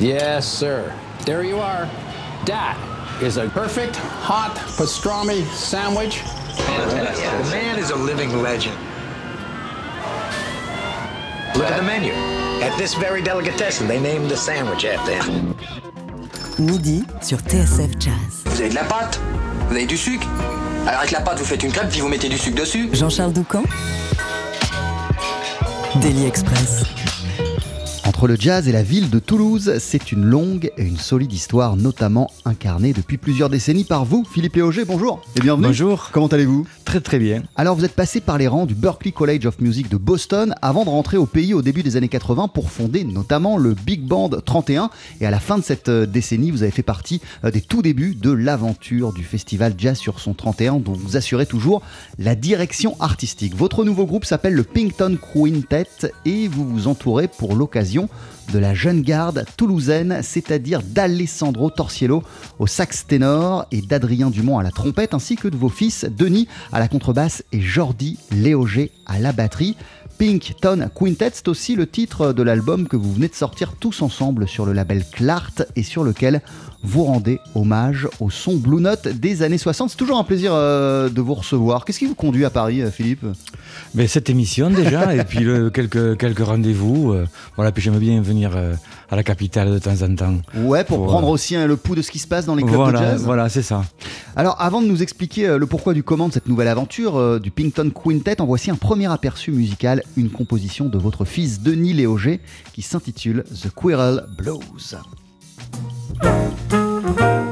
Yes, sir. There you are. That is a perfect hot pastrami sandwich. Fantastic. The man is a living legend. Look at the menu. At this very delicatessen, they named the sandwich after him. Midi sur TSF Jazz. Vous avez de la pâte Vous avez du sucre Alors avec la pâte, vous faites une crêpe, puis vous mettez du sucre dessus. Jean-Charles Doucan Daily Express. Entre le jazz et la ville de Toulouse, c'est une longue et une solide histoire, notamment incarnée depuis plusieurs décennies par vous, Philippe Léauger. Bonjour et bienvenue. Bonjour. Comment allez-vous? Très très bien. Alors vous êtes passé par les rangs du Berklee College of Music de Boston avant de rentrer au pays au début des années 80 pour fonder notamment le Big Band 31 et à la fin de cette euh, décennie vous avez fait partie euh, des tout débuts de l'aventure du festival Jazz sur son 31 dont vous assurez toujours la direction artistique. Votre nouveau groupe s'appelle le Pinkton Quintet et vous vous entourez pour l'occasion de la jeune garde toulousaine, c'est-à-dire d'Alessandro Torciello au sax ténor et d'Adrien Dumont à la trompette, ainsi que de vos fils Denis à la contrebasse et Jordi Léoger à la batterie. Pink Tone Quintet, c'est aussi le titre de l'album que vous venez de sortir tous ensemble sur le label Clart et sur lequel vous rendez hommage au son Blue Note des années 60. C'est toujours un plaisir euh, de vous recevoir. Qu'est-ce qui vous conduit à Paris, euh, Philippe? Mais cette émission déjà, et puis le- quelques, quelques rendez-vous. euh, voilà, puis j'aime bien venir euh, à la capitale de temps en temps. Ouais, pour Pour, prendre aussi hein, le pouls de ce qui se passe dans les clubs de Voilà, jazz. voilà, c'est ça. Alors, avant de nous expliquer le pourquoi du comment de cette nouvelle aventure du Pinkton Quintet, en voici un premier aperçu musical, une composition de votre fils Denis Léauger qui s'intitule The Quirrell Blues. Thank you.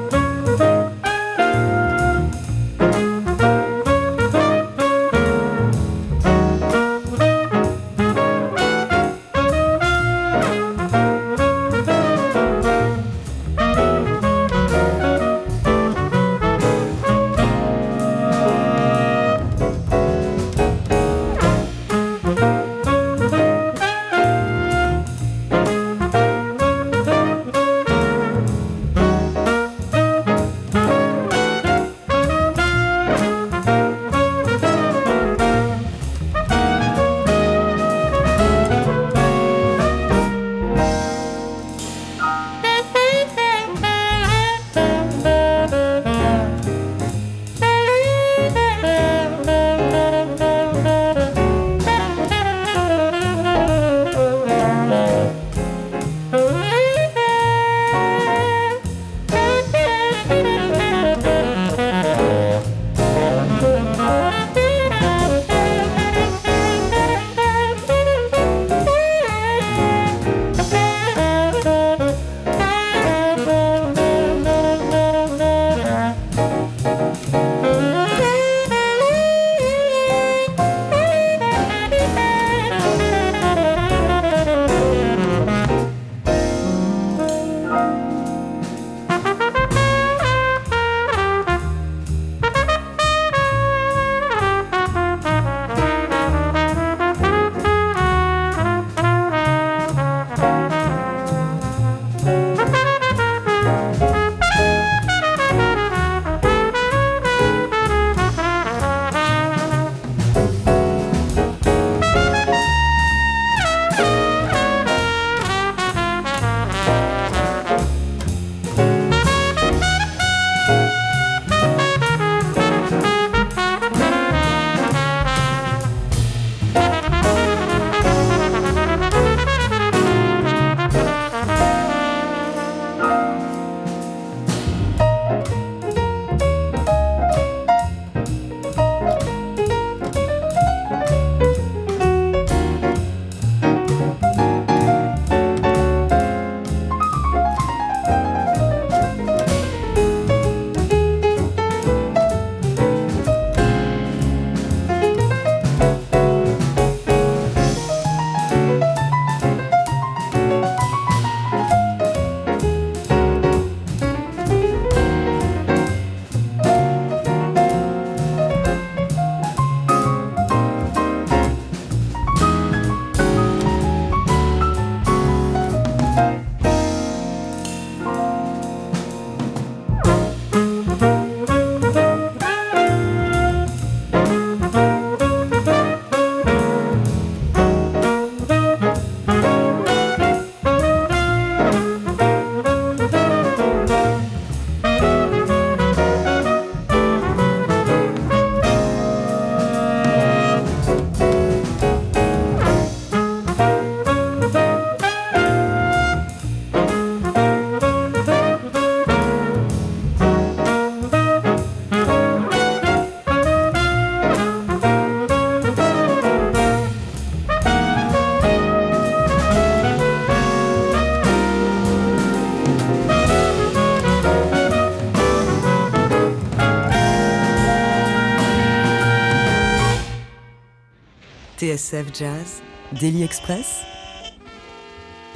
TSF Jazz, Daily Express,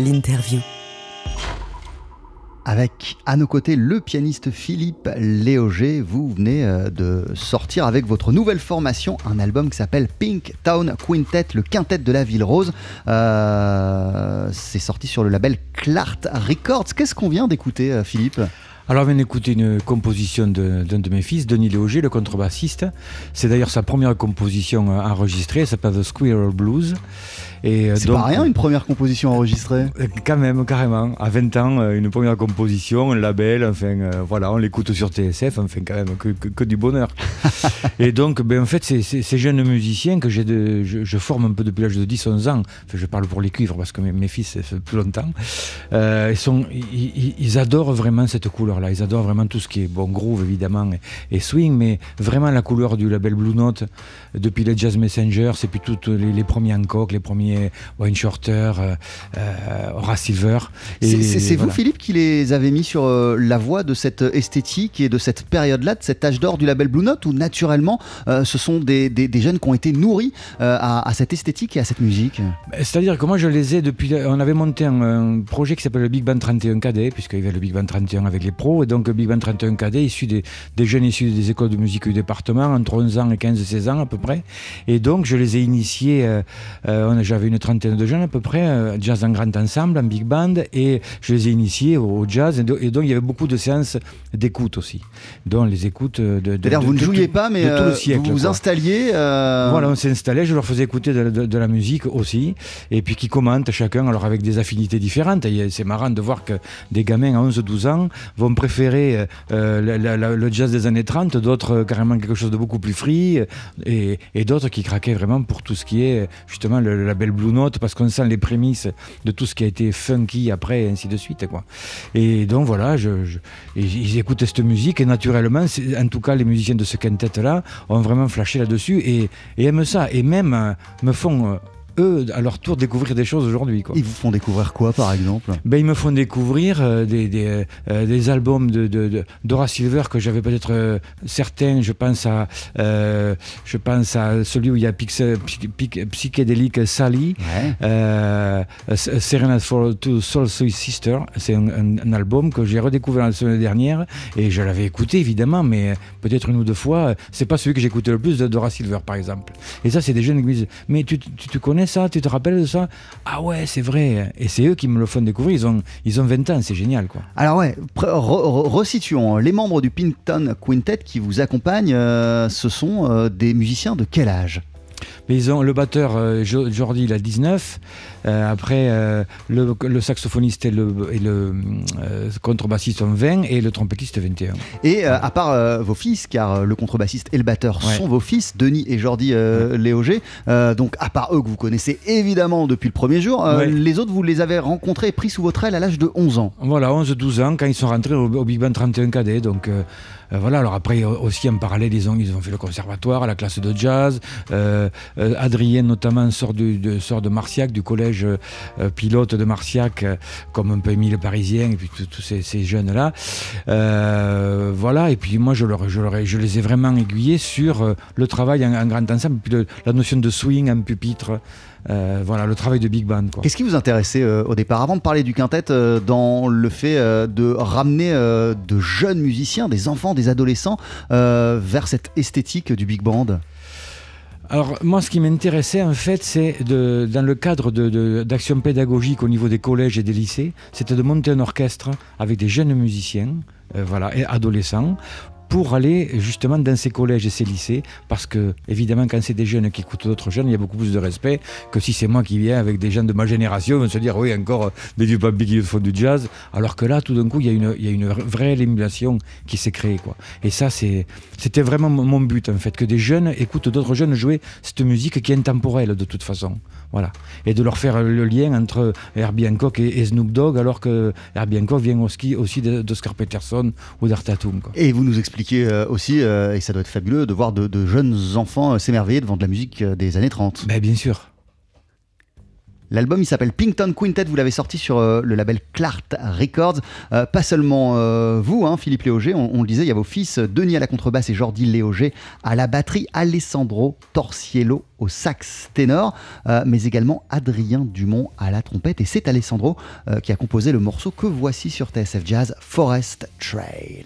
l'interview. Avec à nos côtés le pianiste Philippe Léoger. Vous venez euh, de sortir avec votre nouvelle formation un album qui s'appelle Pink Town Quintet, le quintet de la ville rose. Euh, c'est sorti sur le label Clart Records. Qu'est-ce qu'on vient d'écouter, euh, Philippe? Alors, on vient d'écouter une composition d'un de, mes fils, Denis Léoger, le contrebassiste. C'est d'ailleurs sa première composition euh, enregistrée, elle s'appelle The Squirrel Blues. Et, euh, C'est pas rien une première composition enregistrée? euh, Quand même, carrément. À 20 ans, euh, une première composition, un label, enfin, voilà, on l'écoute sur TSF, enfin, quand même, que, que- que du bonheur. et donc, ben, en fait, ces- ces jeunes musiciens que j'ai je, je forme un peu depuis l'âge de 10-11 ans, enfin, je parle pour les cuivres parce que mes, mes fils, ça fait plus longtemps, euh, ils, sont, ils, ils- ils adorent vraiment cette couleur-là. Ils adorent vraiment tout ce qui est bon groove, évidemment, et, et swing, mais vraiment la couleur du label Blue Note, depuis les Jazz Messengers, et puis tous les, les premiers Hancock, les premiers Wayne Shorter, euh, euh, Horace Silver. C'est vous. Philippe, qui les avez mis sur euh, la voie de cette esthétique et de cette période-là, de cet âge d'or du label Blue Note, où naturellement, euh, ce sont des, des- des jeunes qui ont été nourris euh, à, à cette esthétique et à cette musique? Ben, C'est-à-dire que moi je les ai depuis. On avait monté un, un projet qui s'appelle le Big Band 31 KD, puisqu'il y avait le Big Band 31 avec les pros, et donc le Big Band 31 KD issu des, des jeunes issus des écoles de musique du département, entre 11 ans et 15-16 ans à peu près. Et donc je les ai initiés, euh, euh, on a- j'avais une trentaine de jeunes à peu près, euh, jazz en grand ensemble, en big band, et je les ai initiés au, jazz, et, do- et donc il y avait beaucoup de séances d'écoute aussi, dont les écoutes de. de- C'est-à-dire, de- vous ne jouiez tout- pas, mais euh, le siècle, vous vous quoi. installiez. euh, Voilà, on s'est installé, je leur faisais écouter de, de- de la musique aussi, et puis qui commentent chacun, alors avec des affinités différentes. C'est marrant de voir que des gamins à 11-12 ans vont préférer euh, la- la- la- le jazz des années 30, d'autres euh, carrément quelque chose de beaucoup plus free, euh, et, et d'autres qui craquaient vraiment pour tout ce qui est justement le, le label Blue Note, parce qu'on sent les prémices de tout ce qui a été funky après, et ainsi de suite. Quoi. Et donc voilà, je, ils écoutent cette musique, et naturellement, en tout cas, les musiciens de ce quintet-là ont vraiment flashé là-dessus et, et aiment ça, et même euh, me font, euh, eux, à leur tour, découvrir des choses aujourd'hui. Ils vous font découvrir quoi, par exemple? Ben, ils me font découvrir euh, des, des, euh, des albums de, de, de- Dora Silver que j'avais peut-être euh, certains. Je pense à euh, je pense à celui où il y a Pix, Psychédélique Sally. Ouais. Euh, Serenade for Two Soul Sister, c'est un, un- un album que j'ai redécouvert la semaine dernière et je l'avais écouté évidemment, mais peut-être une ou deux fois. C'est pas celui que j'écoutais le plus de Dora Silver par exemple. Et ça, c'est des jeunes qui me disent Mais tu, tu, tu connais ça Tu te rappelles de ça? Ah ouais, c'est vrai. Et c'est eux qui me le font découvrir. Ils ont, ils ont 20 ans, c'est génial quoi. Alors ouais, re- re- resituons. Les membres du Pinton Quintet qui vous accompagnent, euh, ce sont euh, des musiciens de quel âge? Mais ils ont le batteur euh, Jo- Jordi, il a 19. Euh, après, euh, le, le saxophoniste et le, et le euh, contrebassiste ont 20 et le trompettiste 21. Et à part vos fils, car le contrebassiste et le batteur Ouais. sont vos fils, Denis et Jordi Léoger, euh, donc à part eux que vous connaissez évidemment depuis le premier jour, Ouais. les autres vous les avez rencontrés et pris sous votre aile à l'âge de 11 ans. Voilà, 11-12 ans, quand ils sont rentrés au, au Big Band 31 KD. Donc voilà, alors après aussi en parallèle, ils ont, ils ont fait le conservatoire, la classe de jazz. Adrien notamment sort, du, de, sort de Marciac, du collège euh, pilote de Marciac, euh, comme un peu Émile Parisien, et puis tous ces, jeunes-là. Euh, voilà, et puis moi je, leur, les ai vraiment aiguillés sur le travail en, grand ensemble, puis la notion de swing en pupitre. Voilà, le travail de Big Band. Qu'est-ce qui vous intéressait au départ, avant de parler du quintet, dans le fait de ramener de jeunes musiciens, des enfants, des adolescents, vers cette esthétique du big band? Alors moi, ce qui m'intéressait en fait, c'est de, dans le cadre de- de- d'action pédagogique au niveau des collèges et des lycées, c'était de monter un orchestre avec des jeunes musiciens, euh, voilà, et adolescents, pour aller justement dans ces collèges et ces lycées, parce que évidemment quand c'est des jeunes qui écoutent d'autres jeunes, il y a beaucoup plus de respect que si c'est moi qui viens avec des gens de ma génération, ils vont se dire oui encore des vieux papis qui font du jazz, alors que là tout d'un coup il y a une, il y a une vraie émulation qui s'est créée quoi. Et ça c'était vraiment mon but en fait que des jeunes écoutent d'autres jeunes jouer cette musique qui est intemporelle de toute façon, voilà, et de leur faire le lien entre Herbie Hancock et, et Snoop Dogg, alors que Herbie Hancock vient aussi, aussi d'Oscar Peterson ou d'Artatum. Et vous nous expliquez euh, aussi, euh, et ça doit être fabuleux, de voir de, de jeunes enfants euh, s'émerveiller devant de la musique des années 30. Ben, bien sûr. L'album il s'appelle Pinkton Quintet, vous l'avez sorti sur euh, le label Clart Records. Euh, pas seulement euh, vous, hein, Philippe Léoger, on, on le disait, il y a vos fils Denis à la contrebasse et Jordi Léoger à la batterie, Alessandro Torciello au sax ténor, mais également Adrien Dumont à la trompette. Et c'est Alessandro qui a composé le morceau que voici sur TSF Jazz, Forest Trail.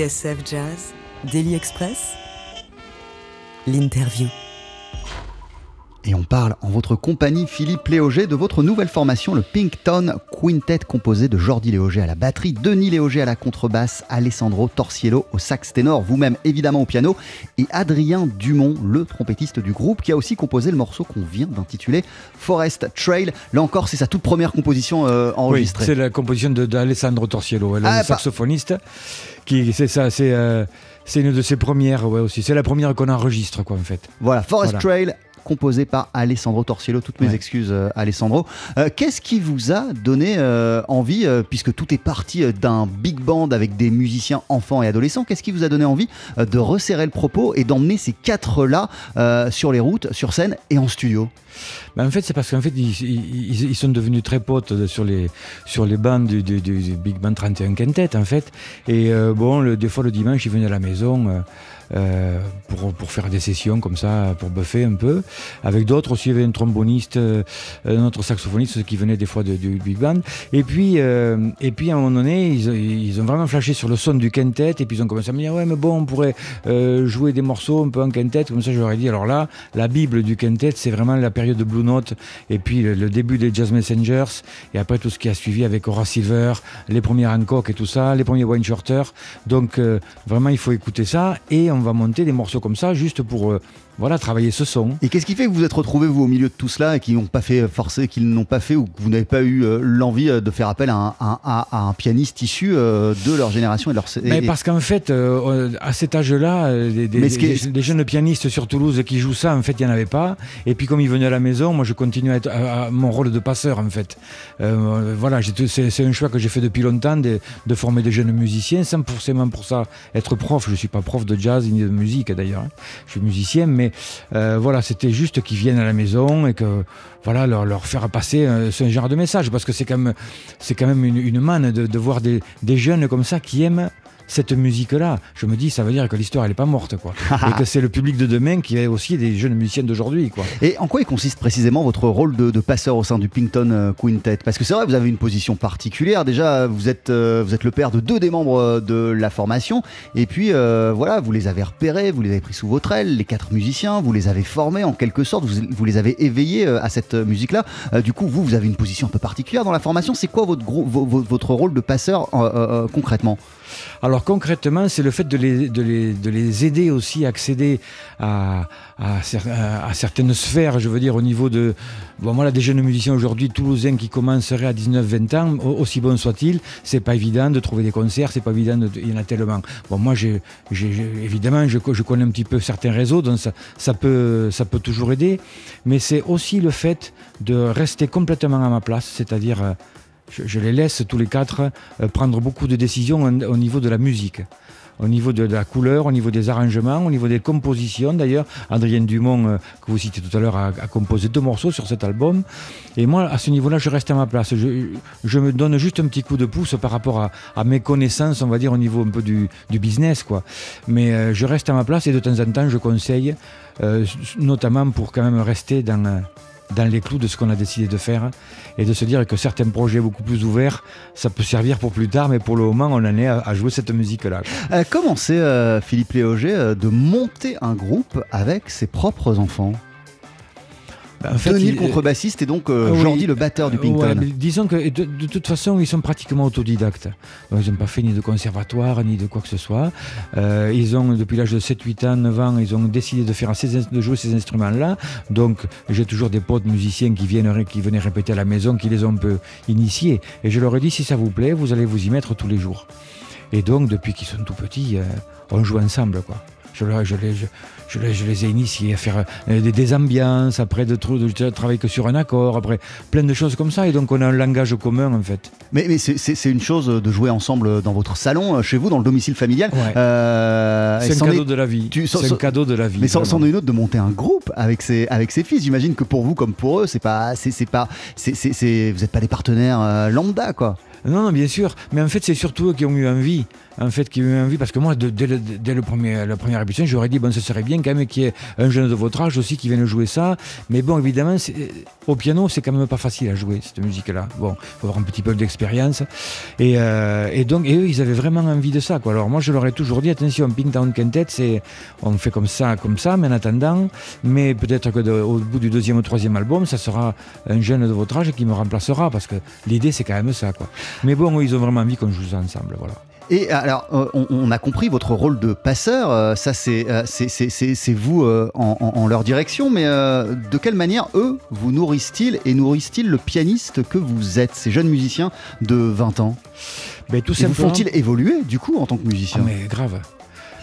TSF Jazz, Daily Express, l'interview. Et on parle en votre compagnie, Philippe Léauger, de votre nouvelle formation, le Pinkton Quintet, composé de Jordi Léauger à la batterie, Denis Léauger à la contrebasse, Alessandro Torciello au sax ténor, vous-même évidemment au piano, et Adrien Dumont, le trompettiste du groupe, qui a aussi composé le morceau qu'on vient d'intituler Forest Trail. Là encore, c'est sa toute première composition euh, enregistrée. Oui, c'est la composition d'Alessandro Torciello, le Ah, saxophoniste. Qui, c'est ça, c'est euh, c'est une de ses premières, ouais, aussi. C'est la première qu'on enregistre, quoi, en fait. Voilà, Forest Voilà. Trail composé par Alessandro Torciello. Toutes mes Ouais. excuses, euh, Alessandro. Euh, Qu'est-ce qui vous a donné euh, envie, puisque tout est parti d'un big band avec des musiciens enfants et adolescents, qu'est-ce qui vous a donné envie de resserrer le propos et d'emmener ces quatre-là sur les routes, sur scène et en studio? Ben, en fait, c'est parce qu'en fait, ils, sont devenus très potes sur les, sur les bandes du, du- du- Big Band 31 Quintet, en fait. Et euh, bon, des fois, le dimanche, ils venaient à la maison euh, euh, pour, pour faire des sessions comme ça, pour buffer un peu. Avec d'autres aussi, il y avait un tromboniste, un autre saxophoniste qui venait des fois du Big Band. Et puis, et puis à un moment donné, ils, ils ont vraiment flashé sur le son du quintet. Et puis, ils ont commencé à me dire Ouais, mais bon, on pourrait jouer des morceaux un peu en quintet. Comme ça, ai dit Alors là, la Bible du quintet, c'est vraiment la période de Blue Note. Et puis, le, début des Jazz Messengers. Et après, tout ce qui a suivi avec Horace Silver, les premiers Hancock et tout ça, les premiers Wayne Shorter. Donc, euh, vraiment, il faut écouter ça. Et on va monter des morceaux comme ça, juste pour euh, voilà, travailler ce son. Et qu'est-ce qui fait que vous êtes retrouvés vous au milieu de tout cela et qui n'ont pas fait forcer, qu'ils n'ont pas fait ou que vous n'avez pas eu euh, l'envie euh, de faire appel à un, à- à- à un pianiste issu euh, de leur génération et leur et- Mais parce qu'en fait, euh, à cet âge-là, des, jeunes pianistes sur Toulouse qui jouent ça, en fait, il n'y en avait pas. Et puis, comme ils venaient à la maison, moi, je continue à être à, mon rôle de passeur, en fait. Voilà, c'est un choix que j'ai fait depuis longtemps de, de former des jeunes musiciens, sans forcément pour ça être prof. Je ne suis pas prof de jazz ni de musique, d'ailleurs. hein. Je suis musicien, mais euh, voilà, c'était juste qu'ils viennent à la maison et que voilà, leur, faire passer euh, ce genre de message, parce que c'est quand même, une, manne de, voir des jeunes comme ça qui aiment cette musique-là. Je me dis, ça veut dire que l'histoire, elle n'est pas morte, quoi. et que c'est le public de demain qui est aussi des jeunes musiciens d'aujourd'hui, quoi. Et en quoi il consiste précisément votre rôle de, de passeur au sein du Pinkton euh, Quintet? Parce que c'est vrai, vous avez une position particulière. Déjà, vous êtes, euh, vous êtes le père de deux des membres euh, de la formation. Et puis, euh, voilà, vous les avez repérés, vous les avez pris sous votre aile, les quatre musiciens, vous les avez formés en quelque sorte, vous, vous les avez éveillés à cette musique-là. Euh, du coup, vous, vous avez une position un peu particulière dans la formation. C'est quoi votre, gros, vo- vo- votre rôle de passeur concrètement? Alors concrètement, c'est le fait de les, de, les, de les aider aussi à accéder à, à, cer- à- à certaines sphères, je veux dire au niveau de... Bon, voilà, des jeunes musiciens aujourd'hui, toulousains, qui commenceraient à 19-20 ans, au- aussi bon soit-il, c'est pas évident de trouver des concerts, c'est pas évident, de- il y en a tellement. Bon, moi, évidemment, je, co- je connais un petit peu certains réseaux, donc ça, ça, peut, ça peut toujours aider, mais c'est aussi le fait de rester complètement à ma place, c'est-à-dire... je, les laisse tous les quatre euh, prendre beaucoup de décisions au, au niveau de la musique. Au niveau de, la couleur, au niveau des arrangements, au niveau des compositions. D'ailleurs, Adrien Dumont, euh, que vous citez tout à l'heure, a, composé deux morceaux sur cet album. Et moi, à ce niveau-là, je reste à ma place. Je, me donne juste un petit coup de pouce par rapport à, mes connaissances, on va dire, au niveau un peu du, business. Quoi. Mais euh, je reste à ma place et de temps en temps, je conseille, notamment pour quand même rester dans... dans les clous de ce qu'on a décidé de faire et de se dire que certains projets beaucoup plus ouverts, ça peut servir pour plus tard, mais pour le moment, on en est à, jouer cette musique-là. Euh, Comment c'est, euh, Philippe Léauger, euh, de monter un groupe avec ses propres enfants? Fait, Denis il- le contrebassiste et donc euh, Ah oui. Jordi le batteur du Euh, Pinkton. ouais, disons que de, de toute façon, ils sont pratiquement autodidactes. Donc, ils n'ont pas fait ni de conservatoire, ni de quoi que ce soit. Euh, ils ont, depuis l'âge de 7, 8 ans, 9 ans, ils ont décidé de, faire ces, de jouer ces instruments-là. Donc, j'ai toujours des potes musiciens qui, viennent, qui venaient répéter à la maison, qui les ont un peu initiés. Et je leur ai dit, si ça vous plaît, vous allez vous y mettre tous les jours. Et donc, depuis qu'ils sont tout petits, euh, on joue ensemble, quoi. Je, les, je, je les, je les ai initiés à faire euh, des, des ambiances, après de, travailler que sur un accord, après plein de choses comme ça. Et donc, on a un langage commun, en fait. Mais, mais c'est- une chose de jouer ensemble dans votre salon, euh, chez vous, dans le domicile familial. Ouais. Euh, C'est un cadeau est- de la vie. C'est un cadeau de la vie. Mais c'en est une autre de monter un groupe avec ses, avec ses fils. J'imagine que pour vous, comme pour eux, c'est pas, c'est vous n'êtes pas des partenaires euh, lambda, quoi. Non, non, bien sûr. Mais en fait, c'est surtout eux qui ont eu envie. En fait, qui eu envie. Parce que moi, dès, le, premier, la première répétition, j'aurais dit, bon, ce serait bien quand même qu'il y ait un jeune de votre âge aussi qui vienne jouer ça. Mais bon, évidemment, c'est- au piano, c'est quand même pas facile à jouer, cette musique-là. Bon, faut avoir un petit peu d'expérience. Et, euh, donc, et eux, ils avaient vraiment envie de ça. Alors, moi, je leur ai toujours dit, attention, Pink Town Quintet, c'est, on fait comme ça, comme ça, mais en attendant, mais peut-être que de- au bout du deuxième ou troisième album, ça sera un jeune de votre âge qui me remplacera, parce que l'idée, c'est quand même ça. Mais bon, ils ont vraiment envie qu'on joue ça ensemble. Voilà. Et alors, euh, on, on a compris votre rôle de passeur, euh, ça c'est euh, vous euh, en, leur direction, mais euh, de quelle manière eux vous nourrissent-ils et nourrissent-ils le pianiste que vous êtes, ces jeunes musiciens de 20 ans? Mais tout Et vous font-ils évoluer du coup en tant que Ah, musicien mais grave.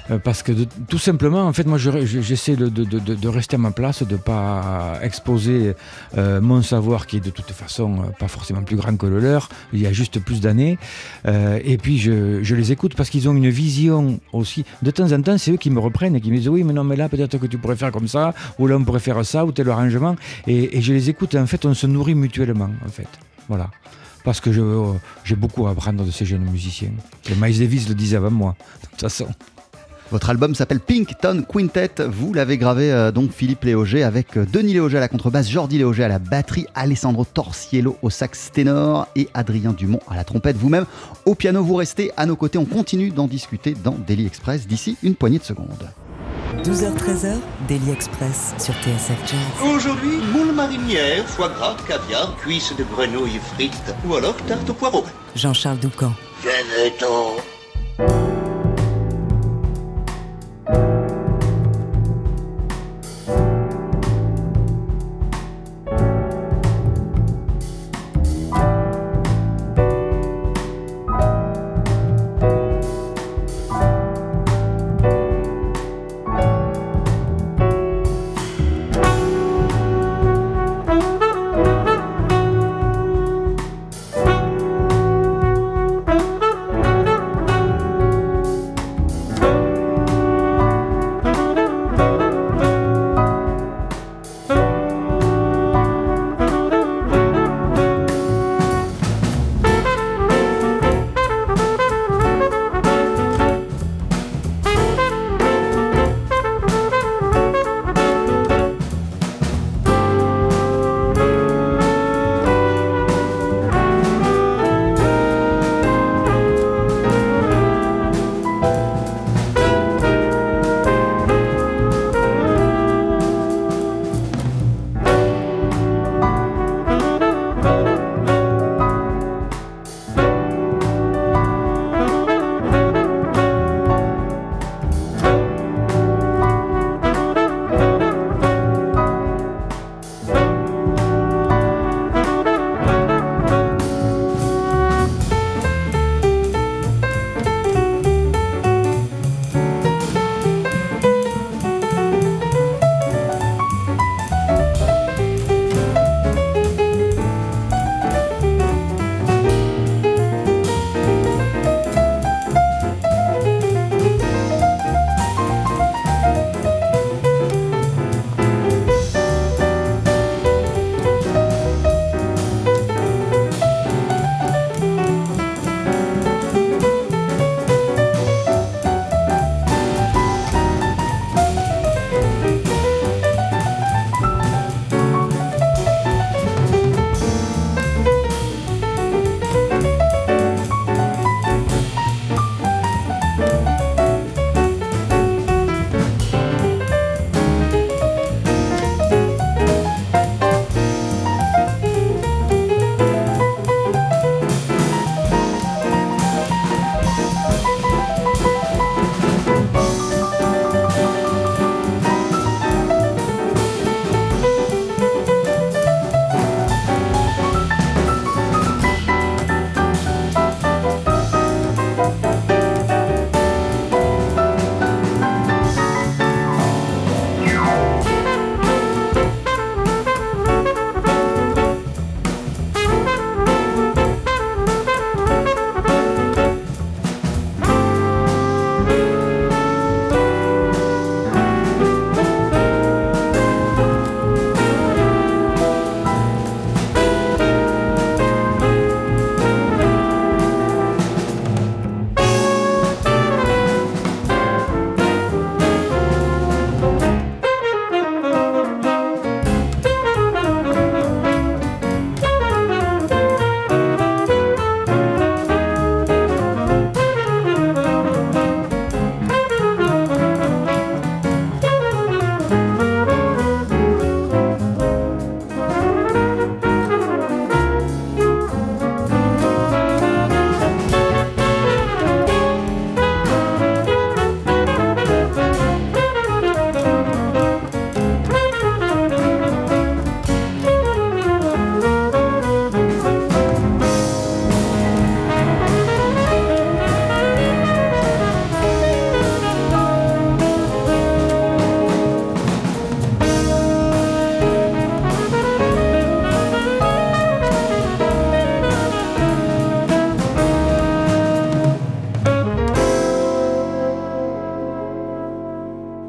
Euh, Parce que tout simplement, en fait, moi, je- je- j'essaie de, de- rester à ma place, de ne pas exposer euh, mon savoir qui est de toute façon euh, pas forcément plus grand que le leur. Il y a juste plus d'années. Et puis, je, les écoute parce qu'ils ont une vision aussi. De temps en temps, c'est eux qui me reprennent et qui me disent oui, mais non, mais là, peut-être que tu pourrais faire comme ça, ou là, on pourrait faire ça, ou tel arrangement. Et, je les écoute. Et en fait, on se nourrit mutuellement, en fait. Voilà. Parce que j'ai beaucoup à apprendre de ces jeunes musiciens. Et Miles Davis le disait avant moi, de toute façon. Votre album s'appelle Pinkton Quintet. Vous l'avez gravé euh, donc Philippe Léauger avec euh, Denis Léauger à la contrebasse, Jordi Léauger à la batterie, Alessandro Torciello au sax ténor et Adrien Dumont à la trompette. Vous-même au piano, vous restez à nos côtés. On continue d'en discuter dans Daily Express d'ici une poignée de secondes. 12h-13h, Daily Express sur TSF Jazz. Aujourd'hui, moule marinière, foie gras, caviar, cuisses de grenouille frites ou alors tarte au poireau. Jean-Charles Doucan. Venez-t'en. Thank you.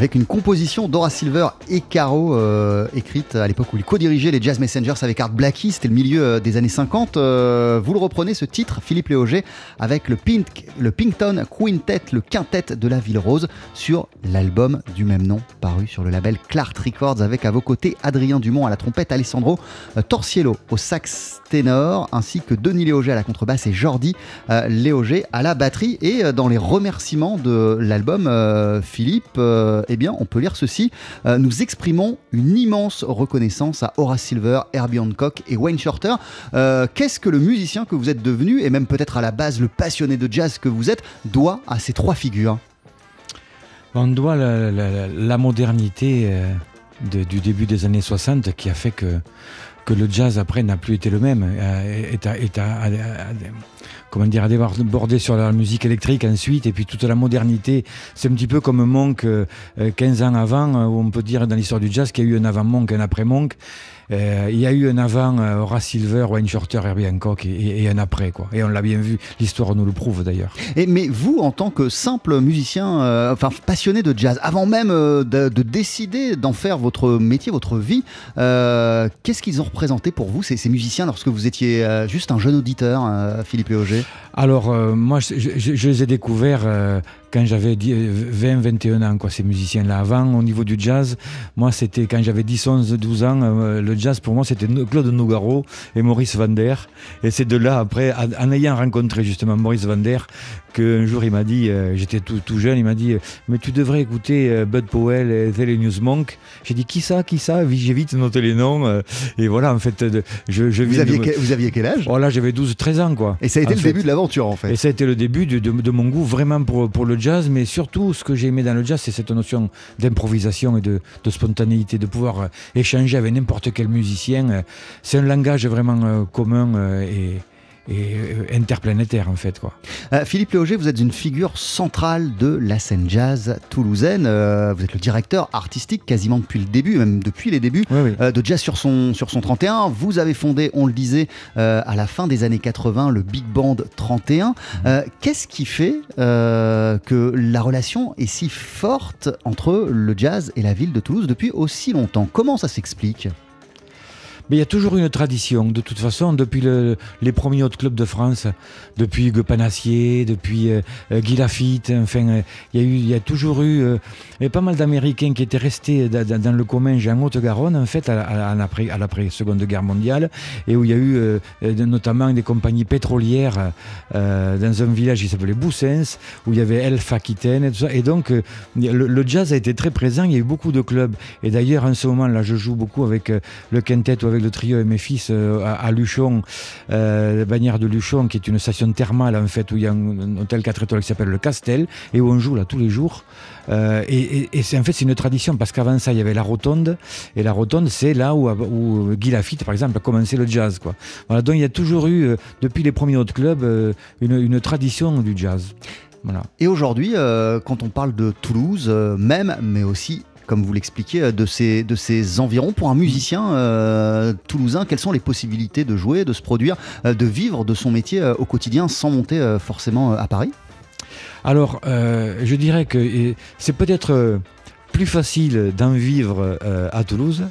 Avec une composition d'Ora Silver et Caro, euh, écrite à l'époque où il co-dirigeait les Jazz Messengers avec Art Blackie, c'était le milieu euh, des années 50. Euh, vous le reprenez ce titre, Philippe Léauger, avec le, Pink, le Pinkton Quintet, le quintet de la Ville Rose, sur l'album du même nom, paru sur le label Clark Records, avec à vos côtés Adrien Dumont à la trompette, Alessandro Torciello au sax ténor, ainsi que Denis Léauger à la contrebasse et Jordi Léauger à la batterie. Et dans les remerciements de l'album, Philippe, eh bien, on peut lire ceci. Euh, nous exprimons une immense reconnaissance à Horace Silver, Herbie Hancock et Wayne Shorter. Euh, qu'est-ce que le musicien que vous êtes devenu, et même peut-être à la base le passionné de jazz que vous êtes, doit à ces trois figures? On doit la, modernité euh, du début des années 60 qui a fait que le jazz après n'a plus été le même, comment dire, à déborder sur la musique électrique ensuite, et puis toute la modernité. C'est un petit peu comme Monk euh, 15 ans avant, où on peut dire dans l'histoire du jazz qu'il y a eu un avant Monk, un après Monk. Euh, il y a eu un avant euh, Horace Silver, Wayne Shorter, Herbie Hancock et, et, un après quoi. Et on l'a bien vu, l'histoire nous le prouve d'ailleurs. Mais vous, en tant que simple musicien, euh, enfin passionné de jazz, avant même de, de, décider d'en faire votre métier, votre vie, qu'est-ce qu'ils ont représenté pour vous ces, musiciens lorsque vous étiez juste un jeune auditeur, Philippe Léauger Alors moi, je, je, je, les ai découverts quand j'avais 20, 21 ans, quoi, ces musiciens-là. Avant, au niveau du jazz, moi, c'était quand j'avais 10, 11, 12 ans, euh, le jazz pour moi, c'était Claude Nougaro et Maurice Vander. Et c'est de là, après, en ayant rencontré justement Maurice Vander, qu'un jour il m'a dit, euh, j'étais tout, tout, jeune, il m'a dit, mais tu devrais écouter euh, Bud Powell et Thelonious Monk. J'ai dit, qui ça, qui ça? J'ai vite noté les noms. Euh, et voilà, en fait, je, je vous, aviez quel, vous aviez quel âge? Oh, Là, j'avais 12, 13 ans, quoi. Et ça a été en le fait. début de Et ça a été le début de, mon goût vraiment pour, le jazz, mais surtout, ce que j'ai aimé dans le jazz, c'est cette notion d'improvisation et de, de, spontanéité, de pouvoir échanger avec n'importe quel musicien. C'est un langage vraiment commun et et interplanétaire en fait quoi. Euh, Philippe Léauger, vous êtes une figure centrale de la scène jazz toulousaine. Euh, vous êtes le directeur artistique quasiment depuis le début, même depuis les débuts oui, oui. Euh, de Jazz sur son, sur son 31. Vous avez fondé, on le disait, à la fin des années 80, le Big Band 31. Mmh. Qu'est-ce qui fait que la relation est si forte entre le jazz et la ville de Toulouse depuis aussi longtemps? Comment ça s'explique? Mais il y a toujours une tradition, de toute façon, depuis le, les premiers autres clubs de France, depuis Hugues Panassier, depuis euh, Guy Lafitte, enfin, euh, il, y a toujours eu euh, pas mal d'Américains qui étaient restés dans, le Comminges en Haute-Garonne, en fait, à, à, à l'après-seconde guerre mondiale, et où il y a eu euh, notamment des compagnies pétrolières euh, dans un village qui s'appelait Boussens, où il y avait Elf Aquitaine et tout ça. Et donc, le, le, jazz a été très présent, il y a eu beaucoup de clubs. Et d'ailleurs, en ce moment, là, je joue beaucoup avec le quintet ou avec le trio et mes fils euh, à, Luchon, euh, bannière de Luchon, qui est une station thermale en fait, où il y a un, hôtel 4 étoiles qui s'appelle le Castel, et où on joue là tous les jours. Euh, et, c'est en fait c'est une tradition parce qu'avant ça il y avait la rotonde et la rotonde c'est là où, Guy Lafitte par exemple a commencé le jazz quoi. Donc il y a toujours eu euh, depuis les premiers autres clubs une, une, tradition du jazz. Voilà. Et aujourd'hui quand on parle de Toulouse même mais aussi comme vous l'expliquiez, de ces, de ces environs. Pour un musicien euh, toulousain, quelles sont les possibilités de jouer, de se produire, euh, de vivre de son métier euh, au quotidien sans monter euh, forcément à Paris? Alors, euh, je dirais que c'est peut-être plus facile d'en vivre euh, à Toulouse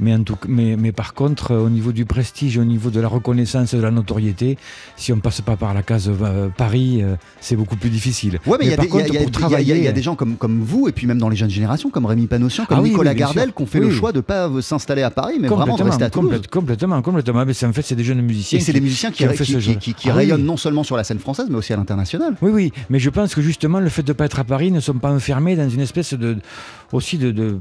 mais, en tout, mais, mais par contre, au niveau du prestige, au niveau de la reconnaissance, de la notoriété, si on passe pas par la case euh, Paris, euh, c'est beaucoup plus difficile. Ouais, mais il y, y, y, y, a des gens comme, comme vous, et puis même dans les jeunes générations, comme Rémi Panossian, comme ah, Nicolas oui, Gardel, qui ont fait oui. le choix de ne pas s'installer à Paris, mais vraiment de rester à Toulouse. Complètement, complètement. Mais en fait, c'est des jeunes musiciens. Et c'est des musiciens qui, qui, qui, qui, qui ah, rayonnent non seulement sur la scène française, mais aussi à l'international. Oui, oui. Mais je pense que justement, le fait de ne pas être à Paris ne sont pas enfermés dans une espèce de aussi de, de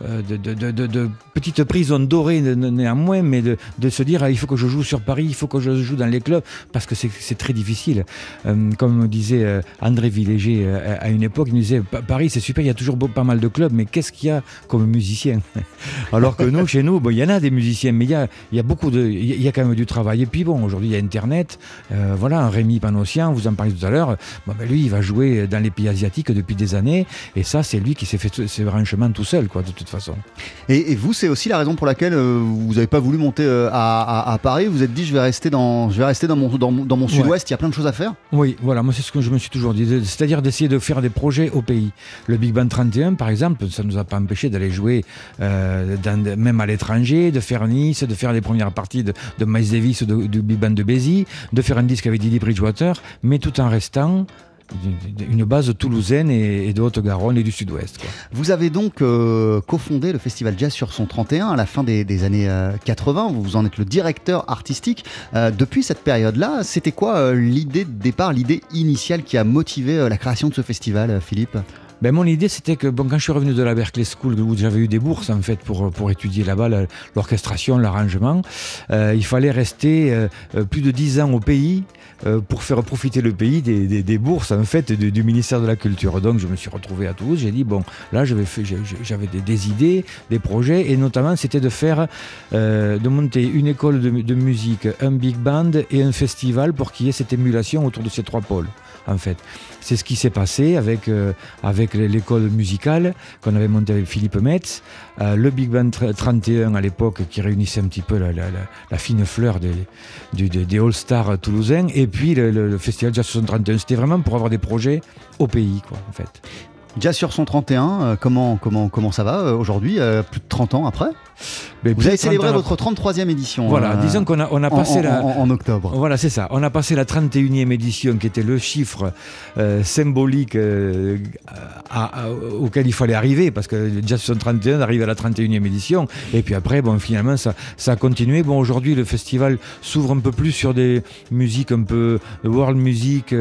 de, de, petites prisons dorées néanmoins, mais de, se dire ah, il faut que je joue sur Paris, il faut que je joue dans les clubs, parce que c'est très difficile. Euh, comme disait euh, André Villéger euh, à une époque, il nous disait Paris c'est super, il y a toujours pas mal de clubs, mais qu'est-ce qu'il y a comme musicien Alors que nous, chez nous, il y en a des musiciens, mais il y a, beaucoup de. Il y a quand même du travail. Et puis bon, aujourd'hui il y a Internet, euh, voilà, un Rémi Panossian, vous en parliez tout à l'heure, bon, ben, lui il va jouer dans les pays asiatiques depuis des années, et ça c'est lui qui s'est fait ses branchements tout seul, quoi, de toute façon. Et, et vous, c'est aussi la raison pour laquelle euh, vous n'avez pas voulu monter euh, à, à- à Paris. Vous vous êtes dit, je vais rester dans, je vais rester dans mon, dans, mon- dans mon sud-ouest. Il y a plein de choses à faire. Oui, voilà, moi c'est ce que je me suis toujours dit, c'est-à-dire d'essayer de faire des projets au pays. Le Big Band 31, par exemple, ça ne nous a pas empêché d'aller jouer euh, dans même à l'étranger, de faire Nice, de faire les premières parties de, de Miles Davis ou de- du Big Band de Bézi, de faire un disque avec Didi Bridgewater, mais tout en restant une base toulousaine et, de Haute-Garonne et du Sud-Ouest. Vous avez donc euh, cofondé le festival Jazz sur son 31 à la fin des, années euh, 80. Vous en êtes le directeur artistique. Euh, depuis cette période-là, c'était quoi euh, l'idée de départ, l'idée initiale qui a motivé euh, la création de ce festival, euh, Philippe? Ben, mon idée, c'était que bon, quand je suis revenu de la Berkeley School, où j'avais eu des bourses en fait pour, pour étudier là-bas l'orchestration, l'arrangement, euh, il fallait rester euh, euh, plus de 10 ans au pays pour faire profiter le pays des, des- bourses en fait du, ministère de la Culture. Donc je me suis retrouvé à Toulouse, j'ai dit bon, là j'avais des, des idées, des projets, et notamment c'était de faire, de monter une école de musique, un big band et un festival pour qu'il y ait cette émulation autour de ces trois pôles en fait. C'est ce qui s'est passé avec, euh, avec l'école musicale qu'on avait montée avec Philippe Metz, euh, le Big Band tr- 31 à l'époque qui réunissait un petit peu la, fine fleur des, All-Stars toulousains, et puis le, le- Festival Jazz 31. C'était vraiment pour avoir des projets au pays. Jazz sur son 31, euh, comment, comment, comment ça va euh, aujourd'hui, euh, plus de 30 ans après Mais Vous avez de 30 célébré votre 33e édition. Voilà, euh, disons qu'on a, on a passé en- la... en- en octobre. Voilà, c'est ça. On a passé la 31e édition, qui était le chiffre symbolique à- à- auquel il fallait arriver, parce que Jazz 31 arrive à la 31e édition. Et puis après, bon, finalement, ça, ça a continué. Bon, aujourd'hui, le festival s'ouvre un peu plus sur des musiques un peu world music.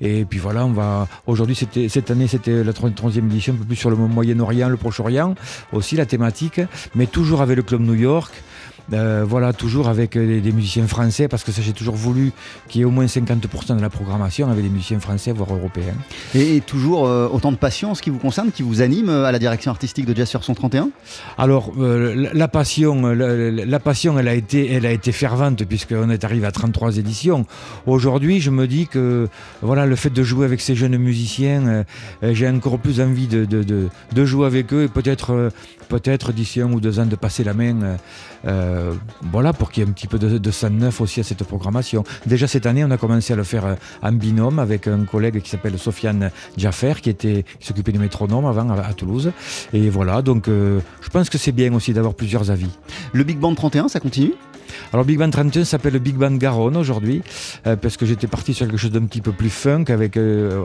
et puis voilà, on va. Aujourd'hui, c'était cette année, c'était la 33e édition, un peu plus sur le Moyen-Orient, le Proche-Orient, aussi la thématique, mais toujours avec le Club New York. Euh, voilà, toujours avec euh, des, des musiciens français, parce que ça j'ai toujours voulu qu'il y ait au moins 50% de la programmation avec des musiciens français, voire européens. Et, et toujours euh, autant de passion en ce qui vous concerne, qui vous anime euh, à la direction artistique de Jazz sur son 31 Alors, euh, la, la passion, la, la passion, elle a été, elle a été fervente puisqu'on est arrivé à 33 éditions. Aujourd'hui, je me dis que voilà, le fait de jouer avec ces jeunes musiciens, j'ai encore plus envie de, de, de- de jouer avec eux et peut-être, euh, peut-être d'ici un ou deux ans de passer la main. euh, euh, voilà, pour qu'il y ait un petit peu de, sang neuf aussi à cette programmation. Déjà cette année, on a commencé à le faire euh, en binôme avec un collègue qui s'appelle Sofiane Jaffer, qui, s'occupait du métronome avant à, Toulouse. Et voilà, donc je pense que c'est bien aussi d'avoir plusieurs avis. Le Big Band 31, ça continue? Alors Big Band 31 s'appelle le Big Band Garonne aujourd'hui, euh, parce que j'étais parti sur quelque chose d'un petit peu plus funk avec, euh,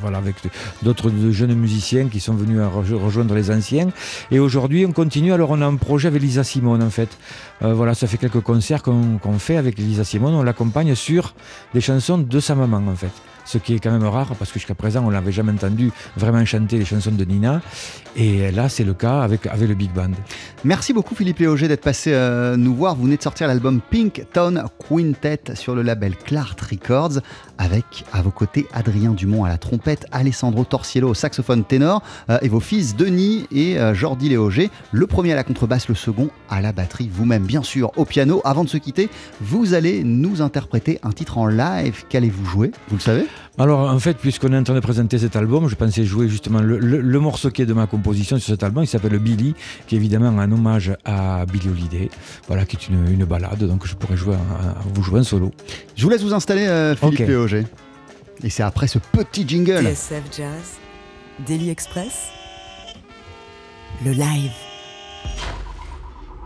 voilà, avec d'autres jeunes musiciens qui sont venus rejoindre les anciens. Et aujourd'hui on continue, alors on a un projet avec Lisa Simone en fait. Euh, voilà, ça fait quelques concerts qu'on fait avec Lisa Simone, on l'accompagne sur des chansons de sa maman en fait. Ce qui est quand même rare parce que jusqu'à présent on l'avait jamais entendu vraiment chanter les chansons de Nina. Et là c'est le cas avec, avec le Big Band. Merci beaucoup Philippe Léoger d'être passé nous voir. De sortir l'album Pink Town Quintet sur le label Clart Records avec à vos côtés Adrien Dumont à la trompette, Alessandro Torciello au saxophone ténor euh, et vos fils Denis et euh, Jordi Léoger, le premier à la contrebasse, le second à la batterie, vous-même bien sûr au piano. Avant de se quitter, vous allez nous interpréter un titre en live. Qu'allez-vous jouer? Vous le savez? Alors en fait, puisqu'on est en train de présenter cet album, je pensais jouer justement le, le- le morceau qui est de ma composition sur cet album. Il s'appelle Billy, qui est évidemment un hommage à Billy Holiday, voilà, qui est une, une balade. Donc je pourrais jouer, un- un- vous jouer un solo. Je vous laisse vous installer euh, Philippe Ok. Léoger. Et c'est après ce petit jingle. TSF Jazz, Daily Express, le live.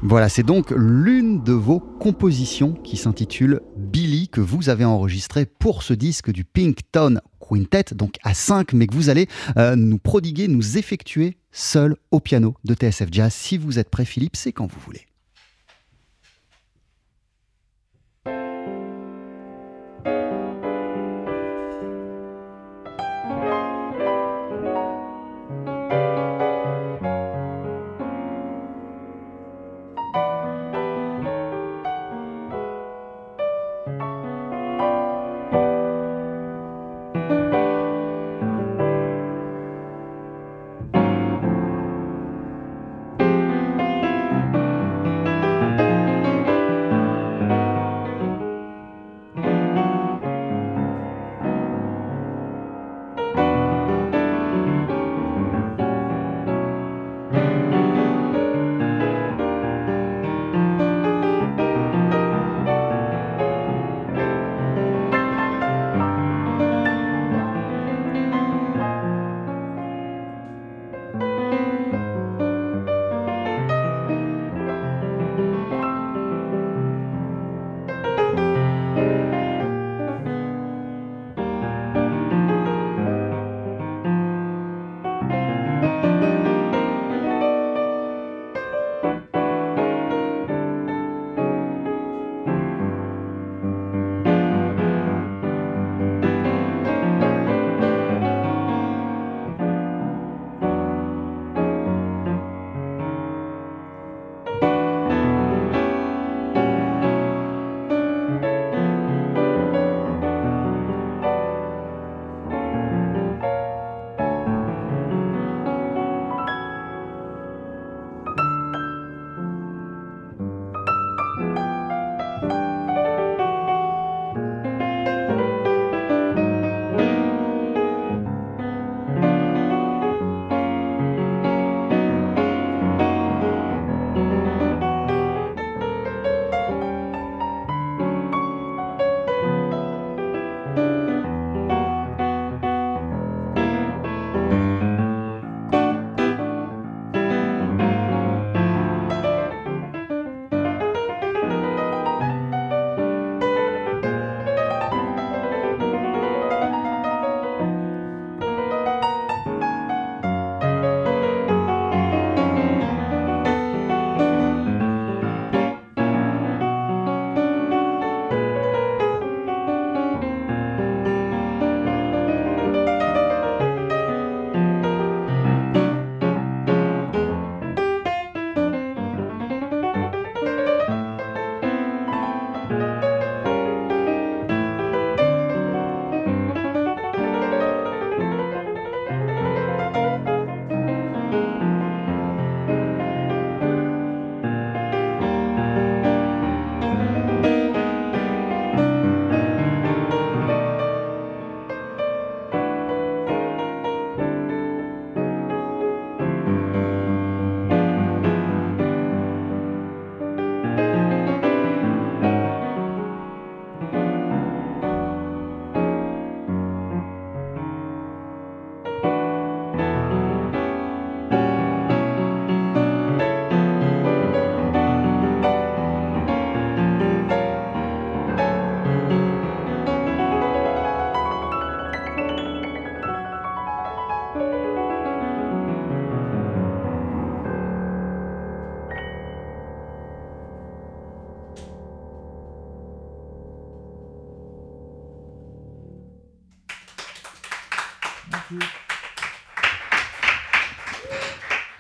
Voilà, c'est donc l'une de vos compositions qui s'intitule Billy, que vous avez enregistrée pour ce disque du Pink Town Quintet, donc à 5, mais que vous allez euh, nous prodiguer, nous effectuer seul au piano de TSF Jazz. Si vous êtes prêt, Philippe, c'est quand vous voulez.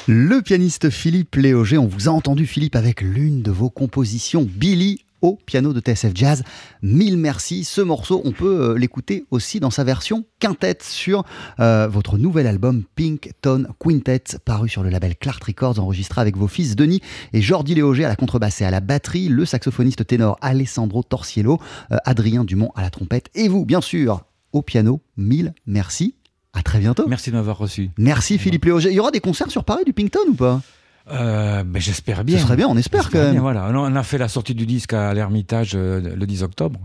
Le pianiste Philippe Léogé, on vous a entendu Philippe avec l'une de vos compositions, Billy au piano de TSF Jazz. Mille merci. Ce morceau, on peut euh, l'écouter aussi dans sa version quintette sur euh, votre nouvel album Pink Tone Quintet, paru sur le label Clark Records, enregistré avec vos fils Denis et Jordi Léogé à la contrebasse et à la batterie, le saxophoniste ténor Alessandro Torsiello, euh, Adrien Dumont à la trompette et vous, bien sûr, au piano. Mille merci. À très bientôt. Merci de m'avoir reçu. Merci Philippe Léoger. Il y aura des concerts sur Paris du Pinkton ou pas? Euh, ben, J'espère bien. Ce serait bien, on espère quand même. Bien, voilà. On a fait la sortie du disque à l'Ermitage euh, le 10 octobre.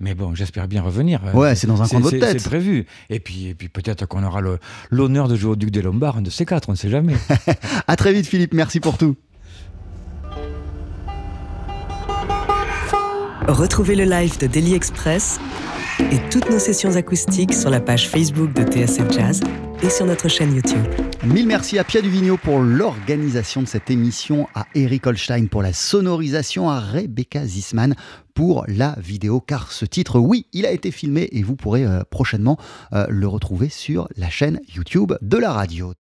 Mais bon, j'espère bien revenir. Ouais, c'est dans un coin de votre tête. C'est prévu. Et puis, et puis peut-être qu'on aura l'honneur de jouer au Duc des Lombards, un de ces quatre, on ne sait jamais. à très vite Philippe, merci pour tout. Retrouvez le live de Daily Express et toutes nos sessions acoustiques sur la page Facebook de TSF Jazz et sur notre chaîne YouTube. Mille merci à Pia Duvigneau pour l'organisation de cette émission, à Eric Holstein pour la sonorisation, à Rebecca Zisman pour la vidéo, car ce titre, oui, il a été filmé et vous pourrez euh, prochainement euh, le retrouver sur la chaîne YouTube de la radio.